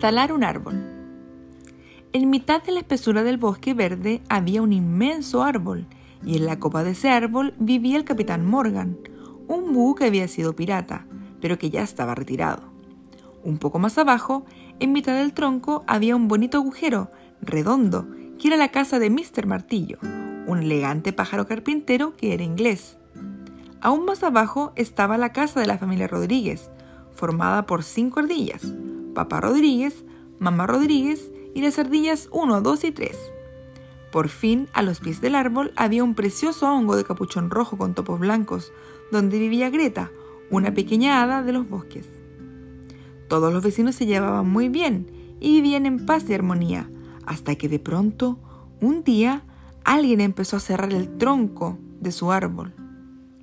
Talar un árbol. En mitad de la espesura del bosque verde había un inmenso árbol, y en la copa de ese árbol vivía el capitán Morgan, un búho que había sido pirata, pero que ya estaba retirado. Un poco más abajo, en mitad del tronco, había un bonito agujero, redondo, que era la casa de Mr. Martillo, un elegante pájaro carpintero que era inglés. Aún más abajo estaba la casa de la familia Rodríguez, formada por cinco ardillas, Papá Rodríguez, Mamá Rodríguez y las ardillas 1, 2 y 3. Por fin, a los pies del árbol había un precioso hongo de capuchón rojo con topos blancos, donde vivía Greta, una pequeña hada de los bosques. Todos los vecinos se llevaban muy bien y vivían en paz y armonía, hasta que de pronto, un día, alguien empezó a cerrar el tronco de su árbol.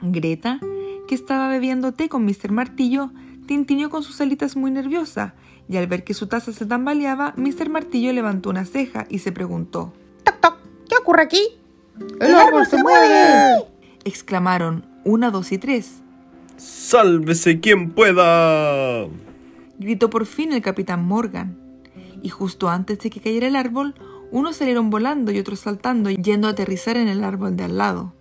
Greta, que estaba bebiendo té con Mr. Martillo, tintineó con sus alitas muy nerviosa y al ver que su taza se tambaleaba, Mr. Martillo levantó una ceja y se preguntó: ¡Toc, toc! ¿Qué ocurre aquí? ¡El, árbol, se mueve! exclamaron una, dos y tres. ¡Sálvese quien pueda! gritó por fin el capitán Morgan. Y justo antes de que cayera el árbol, unos salieron volando y otros saltando, yendo a aterrizar en el árbol de al lado.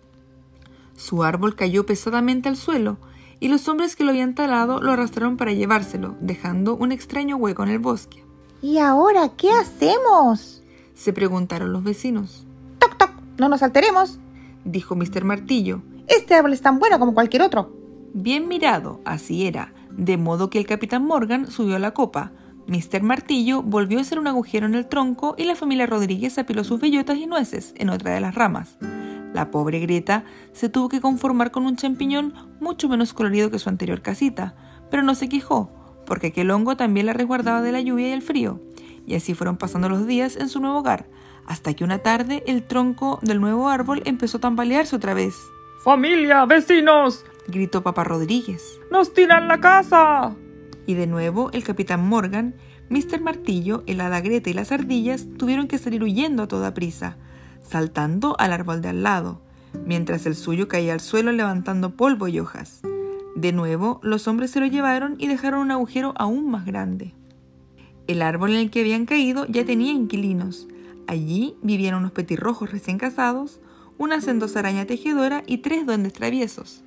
Su árbol cayó pesadamente al suelo y los hombres que lo habían talado lo arrastraron para llevárselo, dejando un extraño hueco en el bosque. ¿Y ahora qué hacemos? Se preguntaron los vecinos. ¡Toc, toc! No nos alteremos, dijo Mr. Martillo. Este árbol es tan bueno como cualquier otro. Bien mirado, así era, de modo que el capitán Morgan subió a la copa. Mr. Martillo volvió a hacer un agujero en el tronco y la familia Rodríguez apiló sus bellotas y nueces en otra de las ramas. La pobre Greta se tuvo que conformar con un champiñón mucho menos colorido que su anterior casita, pero no se quejó, porque aquel hongo también la resguardaba de la lluvia y el frío. Y así fueron pasando los días en su nuevo hogar, hasta que una tarde el tronco del nuevo árbol empezó a tambalearse otra vez. ¡Familia, vecinos! gritó papá Rodríguez. ¡Nos tiran la casa! Y de nuevo el capitán Morgan, Mr. Martillo, el hada Greta y las ardillas tuvieron que salir huyendo a toda prisa, saltando al árbol de al lado, mientras el suyo caía al suelo levantando polvo y hojas. De nuevo, los hombres se lo llevaron y dejaron un agujero aún más grande. El árbol en el que habían caído ya tenía inquilinos. Allí vivían unos petirrojos recién casados, una sendosa araña tejedora y tres duendes traviesos.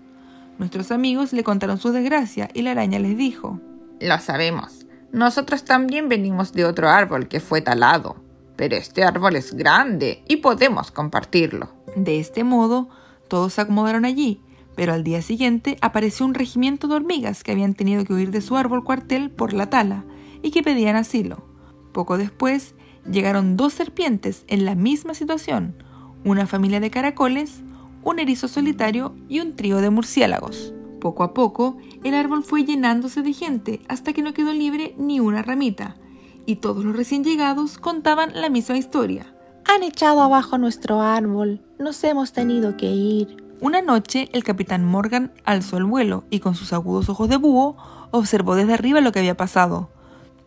Nuestros amigos le contaron su desgracia y la araña les dijo: Lo sabemos. Nosotros también venimos de otro árbol que fue talado pero este árbol es grande y podemos compartirlo. De este modo, todos se acomodaron allí, pero al día siguiente apareció un regimiento de hormigas que habían tenido que huir de su árbol cuartel por la tala y que pedían asilo. Poco después, llegaron dos serpientes en la misma situación, una familia de caracoles, un erizo solitario y un trío de murciélagos. Poco a poco, el árbol fue llenándose de gente hasta que no quedó libre ni una ramita, y todos los recién llegados contaban la misma historia. Han echado abajo nuestro árbol, nos hemos tenido que ir. Una noche el capitán Morgan alzó el vuelo y con sus agudos ojos de búho observó desde arriba lo que había pasado.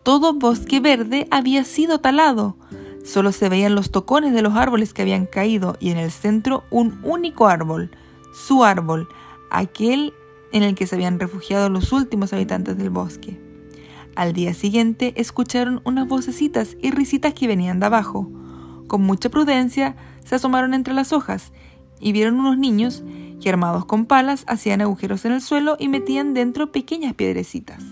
Todo bosque verde había sido talado. Solo se veían los tocones de los árboles que habían caído y en el centro un único árbol, su árbol, aquel en el que se habían refugiado los últimos habitantes del bosque. Al día siguiente escucharon unas vocecitas y risitas que venían de abajo. Con mucha prudencia se asomaron entre las hojas y vieron unos niños que armados con palas hacían agujeros en el suelo y metían dentro pequeñas piedrecitas.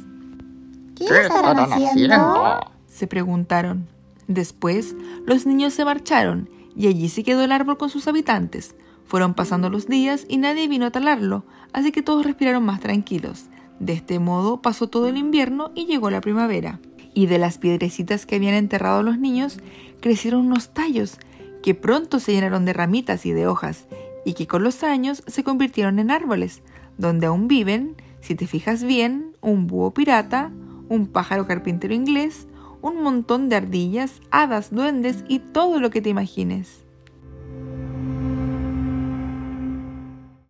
¿Qué, estarán haciendo? Se preguntaron. Después los niños se marcharon y allí se quedó el árbol con sus habitantes. Fueron pasando los días y nadie vino a talarlo, así que todos respiraron más tranquilos. De este modo pasó todo el invierno y llegó la primavera. Y de las piedrecitas que habían enterrado los niños crecieron unos tallos que pronto se llenaron de ramitas y de hojas y que con los años se convirtieron en árboles, donde aún viven, si te fijas bien, un búho pirata, un pájaro carpintero inglés, un montón de ardillas, hadas, duendes y todo lo que te imagines.